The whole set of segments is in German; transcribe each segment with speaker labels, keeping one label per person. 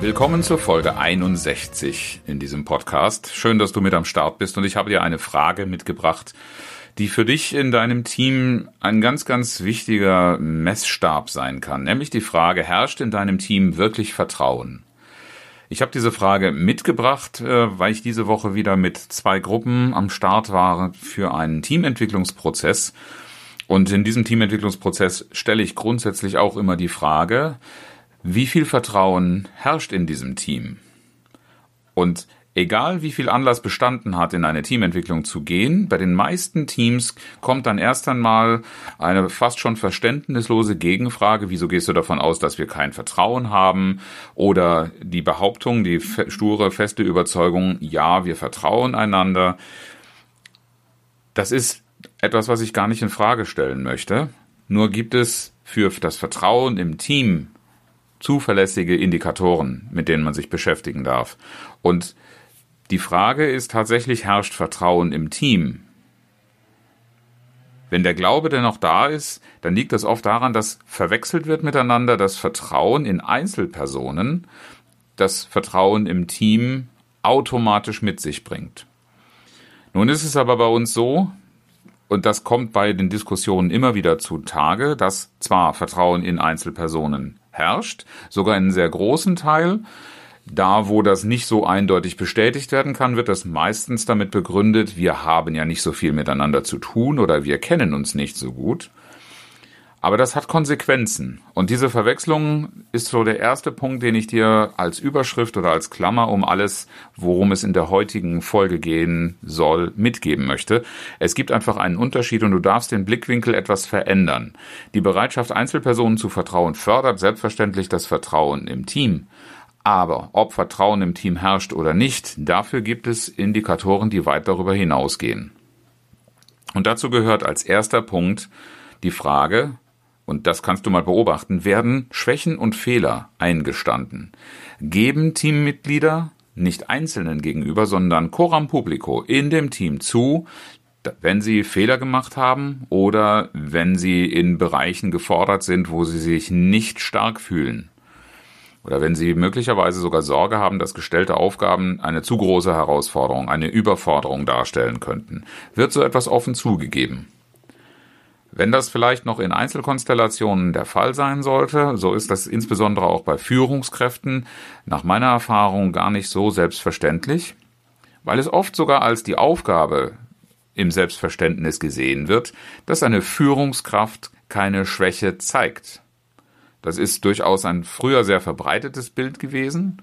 Speaker 1: Willkommen zur Folge 61 in diesem Podcast. Schön, dass du mit am Start bist und ich habe dir eine Frage mitgebracht, die für dich in deinem Team ein ganz, ganz wichtiger Messstab sein kann. Nämlich die Frage, herrscht in deinem Team wirklich Vertrauen? Ich habe diese Frage mitgebracht, äh, weil ich diese Woche wieder mit zwei Gruppen am Start war für einen Teamentwicklungsprozess. Und in diesem Teamentwicklungsprozess stelle ich grundsätzlich auch immer die Frage, wie viel Vertrauen herrscht in diesem Team? Und egal wie viel Anlass bestanden hat, in eine Teamentwicklung zu gehen, bei den meisten Teams kommt dann erst einmal eine fast schon verständnislose Gegenfrage, wieso gehst du davon aus, dass wir kein Vertrauen haben? Oder die Behauptung, die sture, feste Überzeugung, ja, wir vertrauen einander. Das ist etwas, was ich gar nicht in Frage stellen möchte. Nur gibt es für das Vertrauen im Team zuverlässige Indikatoren, mit denen man sich beschäftigen darf. Und die Frage ist tatsächlich, herrscht Vertrauen im Team? Wenn der Glaube denn noch da ist, dann liegt das oft daran, dass verwechselt wird miteinander das Vertrauen in Einzelpersonen, das Vertrauen im Team automatisch mit sich bringt. Nun ist es aber bei uns so, und das kommt bei den Diskussionen immer wieder zutage, dass zwar Vertrauen in Einzelpersonen herrscht, sogar einen sehr großen Teil. Da, wo das nicht so eindeutig bestätigt werden kann, wird das meistens damit begründet, wir haben ja nicht so viel miteinander zu tun oder wir kennen uns nicht so gut. Aber das hat Konsequenzen. Und diese Verwechslung ist so der erste Punkt, den ich dir als Überschrift oder als Klammer um alles, worum es in der heutigen Folge gehen soll, mitgeben möchte. Es gibt einfach einen Unterschied und du darfst den Blickwinkel etwas verändern. Die Bereitschaft, Einzelpersonen zu vertrauen, fördert selbstverständlich das Vertrauen im Team. Aber ob Vertrauen im Team herrscht oder nicht, dafür gibt es Indikatoren, die weit darüber hinausgehen. Und dazu gehört als erster Punkt die Frage, und das kannst du mal beobachten, werden Schwächen und Fehler eingestanden. Geben Teammitglieder nicht Einzelnen gegenüber, sondern coram publico in dem Team zu, wenn sie Fehler gemacht haben oder wenn sie in Bereichen gefordert sind, wo sie sich nicht stark fühlen. Oder wenn sie möglicherweise sogar Sorge haben, dass gestellte Aufgaben eine zu große Herausforderung, eine Überforderung darstellen könnten, wird so etwas offen zugegeben. Wenn das vielleicht noch in Einzelkonstellationen der Fall sein sollte, so ist das insbesondere auch bei Führungskräften nach meiner Erfahrung gar nicht so selbstverständlich, weil es oft sogar als die Aufgabe im Selbstverständnis gesehen wird, dass eine Führungskraft keine Schwäche zeigt. Das ist durchaus ein früher sehr verbreitetes Bild gewesen,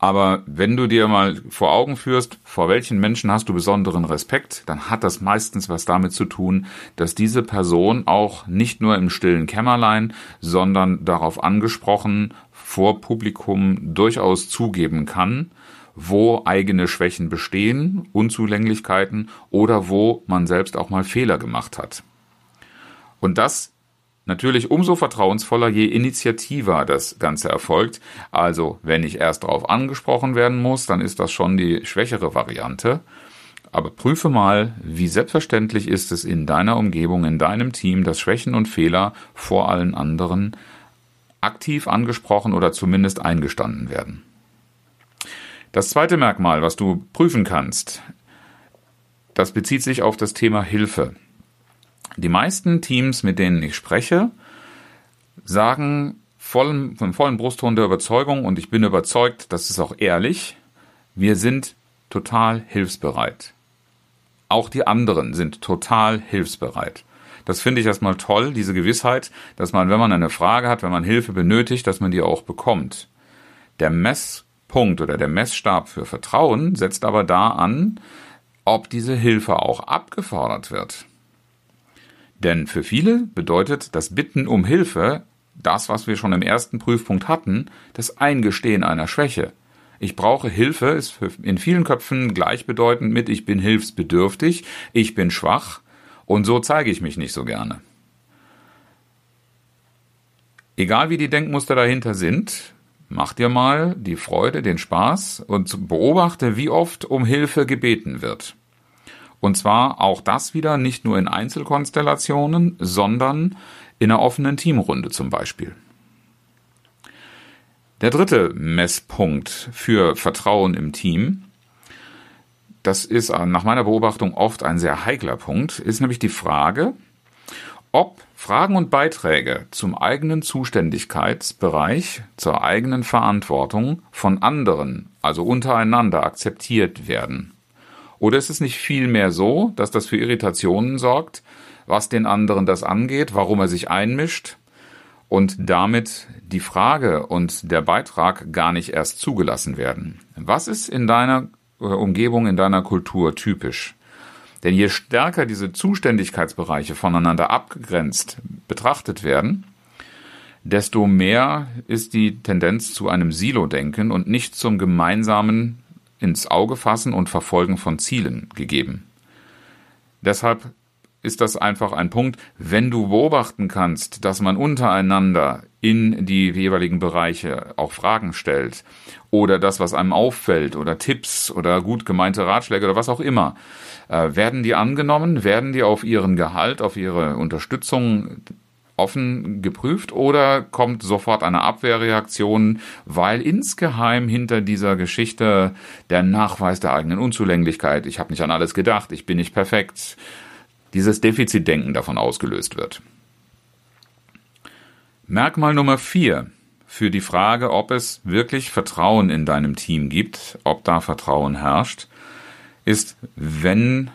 Speaker 1: aber wenn du dir mal vor Augen führst, vor welchen Menschen hast du besonderen Respekt, dann hat das meistens was damit zu tun, dass diese Person auch nicht nur im stillen Kämmerlein, sondern darauf angesprochen vor Publikum durchaus zugeben kann, wo eigene Schwächen bestehen, Unzulänglichkeiten oder wo man selbst auch mal Fehler gemacht hat. Und das Natürlich umso vertrauensvoller, je initiativer das Ganze erfolgt. Also, wenn ich erst darauf angesprochen werden muss, dann ist das schon die schwächere Variante. Aber prüfe mal, wie selbstverständlich ist es in deiner Umgebung, in deinem Team, dass Schwächen und Fehler vor allen anderen aktiv angesprochen oder zumindest eingestanden werden. Das zweite Merkmal, was du prüfen kannst, das bezieht sich auf das Thema Hilfe. Die meisten Teams, mit denen ich spreche, sagen vollen, von vollen Brustton der Überzeugung, und ich bin überzeugt, das ist auch ehrlich, wir sind total hilfsbereit. Auch die anderen sind total hilfsbereit. Das finde ich erstmal toll, diese Gewissheit, dass man, wenn man eine Frage hat, wenn man Hilfe benötigt, dass man die auch bekommt. Der Messpunkt oder der Messstab für Vertrauen setzt aber da an, ob diese Hilfe auch abgefordert wird. Denn für viele bedeutet das Bitten um Hilfe das, was wir schon im ersten Prüfpunkt hatten, das Eingestehen einer Schwäche. Ich brauche Hilfe ist in vielen Köpfen gleichbedeutend mit ich bin hilfsbedürftig, ich bin schwach und so zeige ich mich nicht so gerne. Egal wie die Denkmuster dahinter sind, mach dir mal die Freude, den Spaß und beobachte, wie oft um Hilfe gebeten wird. Und zwar auch das wieder nicht nur in Einzelkonstellationen, sondern in einer offenen Teamrunde zum Beispiel. Der dritte Messpunkt für Vertrauen im Team, das ist nach meiner Beobachtung oft ein sehr heikler Punkt, ist nämlich die Frage, ob Fragen und Beiträge zum eigenen Zuständigkeitsbereich, zur eigenen Verantwortung von anderen, also untereinander, akzeptiert werden. Oder ist es nicht vielmehr so, dass das für Irritationen sorgt, was den anderen das angeht, warum er sich einmischt und damit die Frage und der Beitrag gar nicht erst zugelassen werden? Was ist in deiner äh, Umgebung, in deiner Kultur typisch? Denn je stärker diese Zuständigkeitsbereiche voneinander abgegrenzt betrachtet werden, desto mehr ist die Tendenz zu einem Silo-Denken und nicht zum gemeinsamen ins Auge fassen und Verfolgen von Zielen gegeben. Deshalb ist das einfach ein Punkt, wenn du beobachten kannst, dass man untereinander in die jeweiligen Bereiche auch Fragen stellt oder das, was einem auffällt oder Tipps oder gut gemeinte Ratschläge oder was auch immer, äh, werden die angenommen, werden die auf ihren Gehalt, auf ihre Unterstützung offen geprüft oder kommt sofort eine Abwehrreaktion, weil insgeheim hinter dieser Geschichte der Nachweis der eigenen Unzulänglichkeit, ich habe nicht an alles gedacht, ich bin nicht perfekt, dieses Defizitdenken davon ausgelöst wird. Merkmal Nummer vier für die Frage, ob es wirklich Vertrauen in deinem Team gibt, ob da Vertrauen herrscht, ist, wenn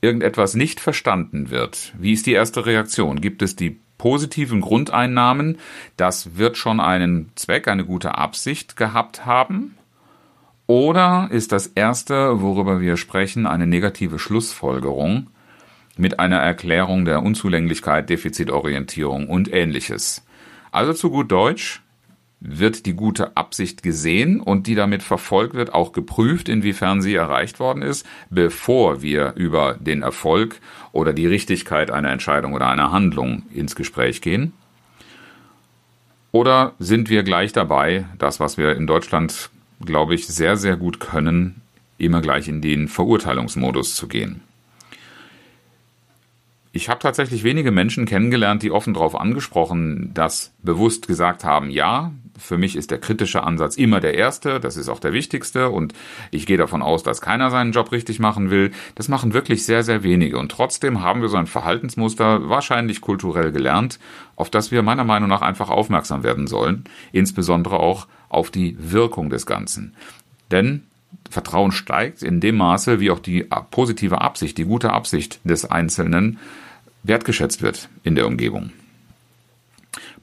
Speaker 1: irgendetwas nicht verstanden wird. Wie ist die erste Reaktion? Gibt es die positiven Grundeinnahmen? Das wird schon einen Zweck, eine gute Absicht gehabt haben. Oder ist das erste, worüber wir sprechen, eine negative Schlussfolgerung mit einer Erklärung der Unzulänglichkeit, Defizitorientierung und ähnliches? Also zu gut Deutsch, wird die gute Absicht gesehen und die damit verfolgt wird, auch geprüft, inwiefern sie erreicht worden ist, bevor wir über den Erfolg oder die Richtigkeit einer Entscheidung oder einer Handlung ins Gespräch gehen? Oder sind wir gleich dabei, das, was wir in Deutschland, glaube ich, sehr, sehr gut können, immer gleich in den Verurteilungsmodus zu gehen? Ich habe tatsächlich wenige Menschen kennengelernt, die offen darauf angesprochen, das bewusst gesagt haben, ja, für mich ist der kritische Ansatz immer der erste, das ist auch der wichtigste und ich gehe davon aus, dass keiner seinen Job richtig machen will. Das machen wirklich sehr, sehr wenige und trotzdem haben wir so ein Verhaltensmuster wahrscheinlich kulturell gelernt, auf das wir meiner Meinung nach einfach aufmerksam werden sollen, insbesondere auch auf die Wirkung des Ganzen. Denn Vertrauen steigt in dem Maße, wie auch die positive Absicht, die gute Absicht des Einzelnen wertgeschätzt wird in der Umgebung.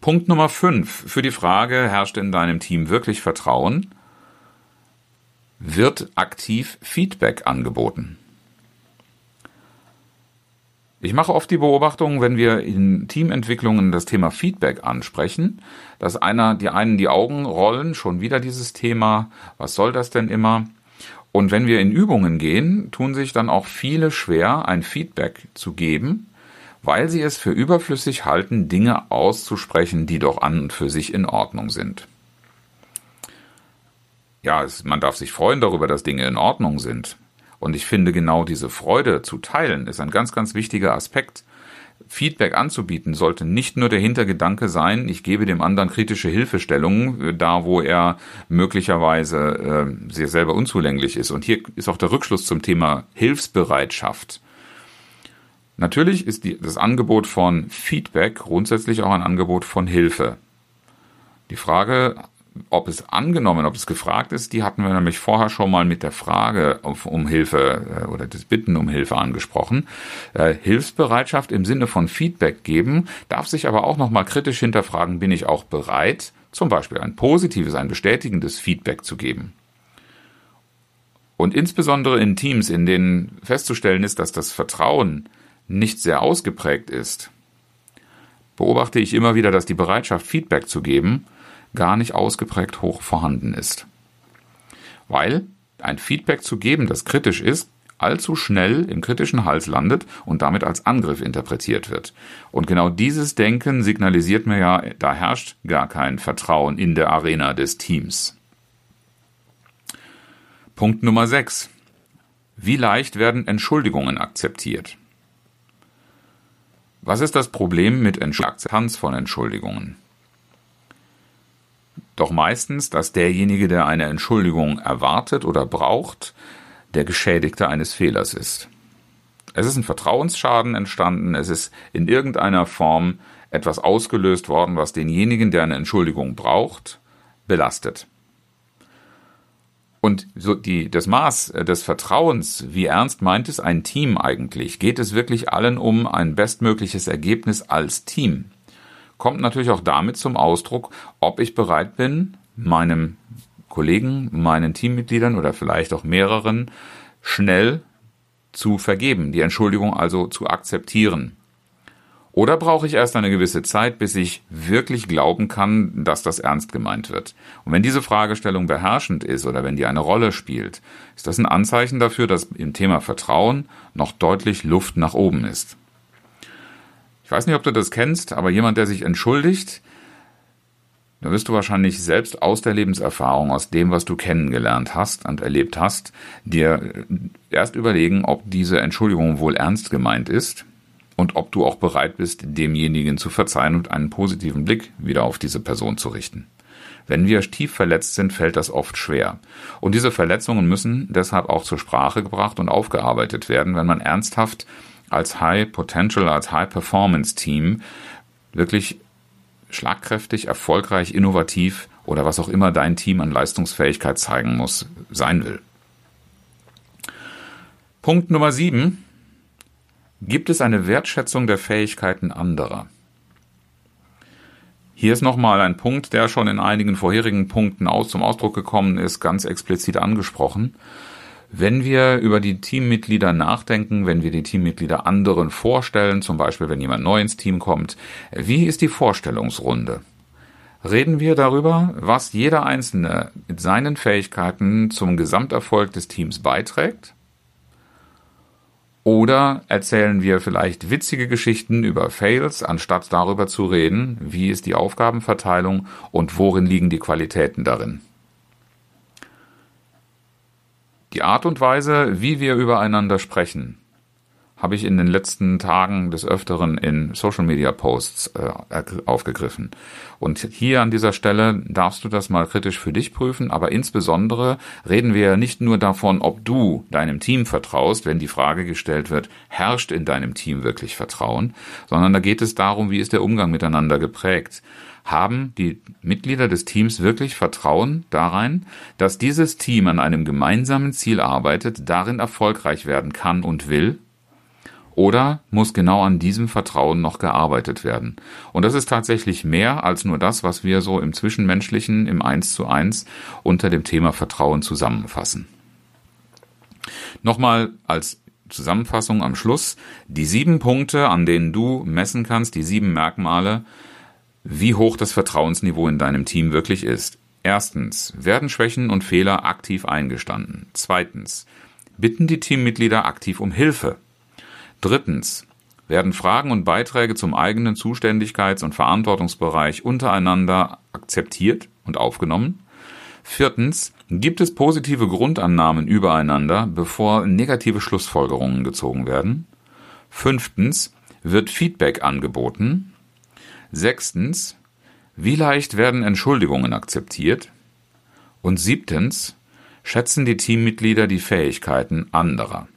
Speaker 1: Punkt Nummer 5 für die Frage, herrscht in deinem Team wirklich Vertrauen? Wird aktiv Feedback angeboten? Ich mache oft die Beobachtung, wenn wir in Teamentwicklungen das Thema Feedback ansprechen, dass einer, die einen die Augen rollen, schon wieder dieses Thema, was soll das denn immer? Und wenn wir in Übungen gehen, tun sich dann auch viele schwer, ein Feedback zu geben, weil sie es für überflüssig halten, Dinge auszusprechen, die doch an und für sich in Ordnung sind. Ja, es, man darf sich freuen darüber, dass Dinge in Ordnung sind. Und ich finde, genau diese Freude zu teilen ist ein ganz, ganz wichtiger Aspekt. Feedback anzubieten sollte nicht nur der Hintergedanke sein, ich gebe dem anderen kritische Hilfestellungen, äh, da wo er möglicherweise äh, sehr selber unzulänglich ist. Und hier ist auch der Rückschluss zum Thema Hilfsbereitschaft. Natürlich ist die, das Angebot von Feedback grundsätzlich auch ein Angebot von Hilfe. Die Frage, ob es angenommen, ob es gefragt ist, die hatten wir nämlich vorher schon mal mit der Frage um Hilfe äh, oder des Bitten um Hilfe angesprochen. Äh, Hilfsbereitschaft im Sinne von Feedback geben, darf sich aber auch nochmal kritisch hinterfragen, bin ich auch bereit, zum Beispiel ein positives, ein bestätigendes Feedback zu geben. Und insbesondere in Teams, in denen festzustellen ist, dass das Vertrauen nicht sehr ausgeprägt ist, beobachte ich immer wieder, dass die Bereitschaft, Feedback zu geben, gar nicht ausgeprägt hoch vorhanden ist. Weil ein Feedback zu geben, das kritisch ist, allzu schnell im kritischen Hals landet und damit als Angriff interpretiert wird. Und genau dieses Denken signalisiert mir ja, da herrscht gar kein Vertrauen in der Arena des Teams. Punkt Nummer 6. Wie leicht werden Entschuldigungen akzeptiert? Was ist das Problem mit Akzeptanz von Entschuldigungen? Doch meistens, dass derjenige, der eine Entschuldigung erwartet oder braucht, der Geschädigte eines Fehlers ist. Es ist ein Vertrauensschaden entstanden, es ist in irgendeiner Form etwas ausgelöst worden, was denjenigen, der eine Entschuldigung braucht, belastet. Und so die, das Maß des Vertrauens, wie ernst meint es ein Team eigentlich? Geht es wirklich allen um ein bestmögliches Ergebnis als Team? Kommt natürlich auch damit zum Ausdruck, ob ich bereit bin, meinem Kollegen, meinen Teammitgliedern oder vielleicht auch mehreren schnell zu vergeben, die Entschuldigung also zu akzeptieren. Oder brauche ich erst eine gewisse Zeit, bis ich wirklich glauben kann, dass das ernst gemeint wird? Und wenn diese Fragestellung beherrschend ist oder wenn die eine Rolle spielt, ist das ein Anzeichen dafür, dass im Thema Vertrauen noch deutlich Luft nach oben ist. Ich weiß nicht, ob du das kennst, aber jemand, der sich entschuldigt, da wirst du wahrscheinlich selbst aus der Lebenserfahrung, aus dem, was du kennengelernt hast und erlebt hast, dir erst überlegen, ob diese Entschuldigung wohl ernst gemeint ist und ob du auch bereit bist, demjenigen zu verzeihen und einen positiven Blick wieder auf diese Person zu richten. Wenn wir tief verletzt sind, fällt das oft schwer. Und diese Verletzungen müssen deshalb auch zur Sprache gebracht und aufgearbeitet werden, wenn man ernsthaft als High Potential, als High Performance Team wirklich schlagkräftig, erfolgreich, innovativ oder was auch immer dein Team an Leistungsfähigkeit zeigen muss, sein will. Punkt Nummer sieben. Gibt es eine Wertschätzung der Fähigkeiten anderer? Hier ist nochmal ein Punkt, der schon in einigen vorherigen Punkten aus zum Ausdruck gekommen ist, ganz explizit angesprochen. Wenn wir über die Teammitglieder nachdenken, wenn wir die Teammitglieder anderen vorstellen, zum Beispiel wenn jemand neu ins Team kommt, wie ist die Vorstellungsrunde? Reden wir darüber, was jeder Einzelne mit seinen Fähigkeiten zum Gesamterfolg des Teams beiträgt? Oder erzählen wir vielleicht witzige Geschichten über Fails, anstatt darüber zu reden, wie ist die Aufgabenverteilung und worin liegen die Qualitäten darin? Die Art und Weise, wie wir übereinander sprechen, habe ich in den letzten Tagen des Öfteren in Social Media Posts äh, aufgegriffen. Und hier an dieser Stelle darfst du das mal kritisch für dich prüfen, aber insbesondere reden wir nicht nur davon, ob du deinem Team vertraust, wenn die Frage gestellt wird, herrscht in deinem Team wirklich Vertrauen, sondern da geht es darum, wie ist der Umgang miteinander geprägt haben die Mitglieder des Teams wirklich Vertrauen darein, dass dieses Team an einem gemeinsamen Ziel arbeitet, darin erfolgreich werden kann und will? Oder muss genau an diesem Vertrauen noch gearbeitet werden? Und das ist tatsächlich mehr als nur das, was wir so im Zwischenmenschlichen, im Eins zu eins unter dem Thema Vertrauen zusammenfassen. Nochmal als Zusammenfassung am Schluss. Die sieben Punkte, an denen du messen kannst, die sieben Merkmale, wie hoch das Vertrauensniveau in deinem Team wirklich ist. Erstens, werden Schwächen und Fehler aktiv eingestanden. Zweitens, bitten die Teammitglieder aktiv um Hilfe. Drittens, werden Fragen und Beiträge zum eigenen Zuständigkeits- und Verantwortungsbereich untereinander akzeptiert und aufgenommen. Viertens, gibt es positive Grundannahmen übereinander, bevor negative Schlussfolgerungen gezogen werden. Fünftens, wird Feedback angeboten. Sechstens, wie leicht werden Entschuldigungen akzeptiert? Und siebtens, schätzen die Teammitglieder die Fähigkeiten anderer?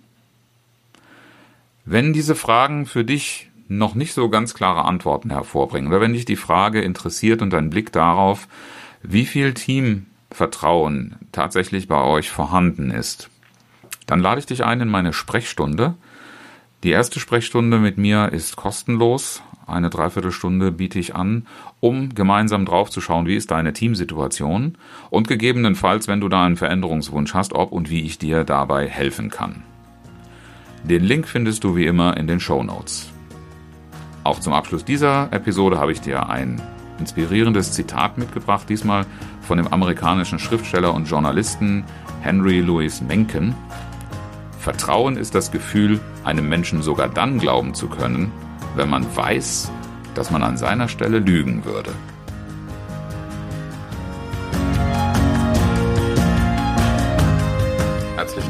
Speaker 1: Wenn diese Fragen für dich noch nicht so ganz klare Antworten hervorbringen, oder wenn dich die Frage interessiert und dein Blick darauf, wie viel Teamvertrauen tatsächlich bei euch vorhanden ist, dann lade ich dich ein in meine Sprechstunde. Die erste Sprechstunde mit mir ist kostenlos eine Dreiviertelstunde biete ich an, um gemeinsam draufzuschauen, wie ist deine Teamsituation und gegebenenfalls, wenn du da einen Veränderungswunsch hast, ob und wie ich dir dabei helfen kann. Den Link findest du wie immer in den Show Notes. Auch zum Abschluss dieser Episode habe ich dir ein inspirierendes Zitat mitgebracht, diesmal von dem amerikanischen Schriftsteller und Journalisten Henry Louis Mencken. Vertrauen ist das Gefühl, einem Menschen sogar dann glauben zu können, wenn man weiß, dass man an seiner Stelle lügen würde.